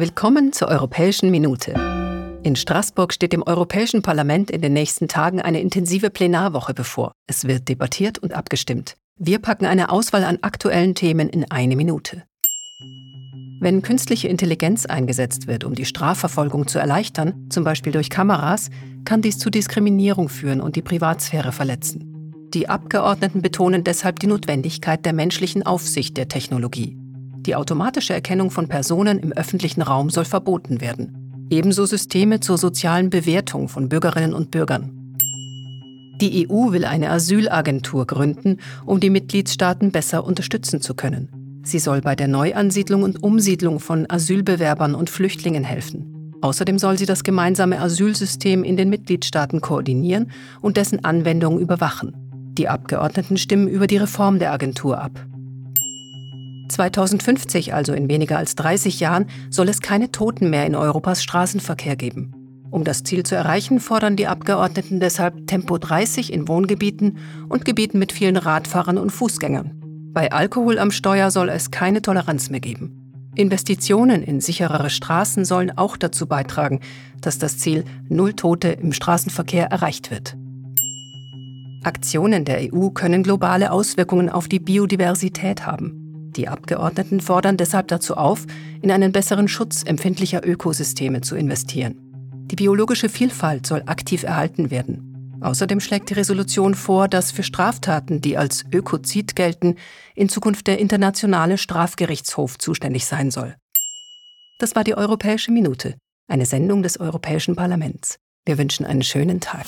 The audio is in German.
Willkommen zur Europäischen Minute. In Straßburg steht dem Europäischen Parlament in den nächsten Tagen eine intensive Plenarwoche bevor. Es wird debattiert und abgestimmt. Wir packen eine Auswahl an aktuellen Themen in eine Minute. Wenn künstliche Intelligenz eingesetzt wird, um die Strafverfolgung zu erleichtern, zum Beispiel durch Kameras, kann dies zu Diskriminierung führen und die Privatsphäre verletzen. Die Abgeordneten betonen deshalb die Notwendigkeit der menschlichen Aufsicht der Technologie. Die automatische Erkennung von Personen im öffentlichen Raum soll verboten werden. Ebenso Systeme zur sozialen Bewertung von Bürgerinnen und Bürgern. Die EU will eine Asylagentur gründen, um die Mitgliedstaaten besser unterstützen zu können. Sie soll bei der Neuansiedlung und Umsiedlung von Asylbewerbern und Flüchtlingen helfen. Außerdem soll sie das gemeinsame Asylsystem in den Mitgliedstaaten koordinieren und dessen Anwendung überwachen. Die Abgeordneten stimmen über die Reform der Agentur ab. 2050, also in weniger als 30 Jahren, soll es keine Toten mehr in Europas Straßenverkehr geben. Um das Ziel zu erreichen, fordern die Abgeordneten deshalb Tempo 30 in Wohngebieten und Gebieten mit vielen Radfahrern und Fußgängern. Bei Alkohol am Steuer soll es keine Toleranz mehr geben. Investitionen in sicherere Straßen sollen auch dazu beitragen, dass das Ziel Null Tote im Straßenverkehr erreicht wird. Aktionen der EU können globale Auswirkungen auf die Biodiversität haben. Die Abgeordneten fordern deshalb dazu auf, in einen besseren Schutz empfindlicher Ökosysteme zu investieren. Die biologische Vielfalt soll aktiv erhalten werden. Außerdem schlägt die Resolution vor, dass für Straftaten, die als Ökozid gelten, in Zukunft der Internationale Strafgerichtshof zuständig sein soll. Das war die Europäische Minute, eine Sendung des Europäischen Parlaments. Wir wünschen einen schönen Tag.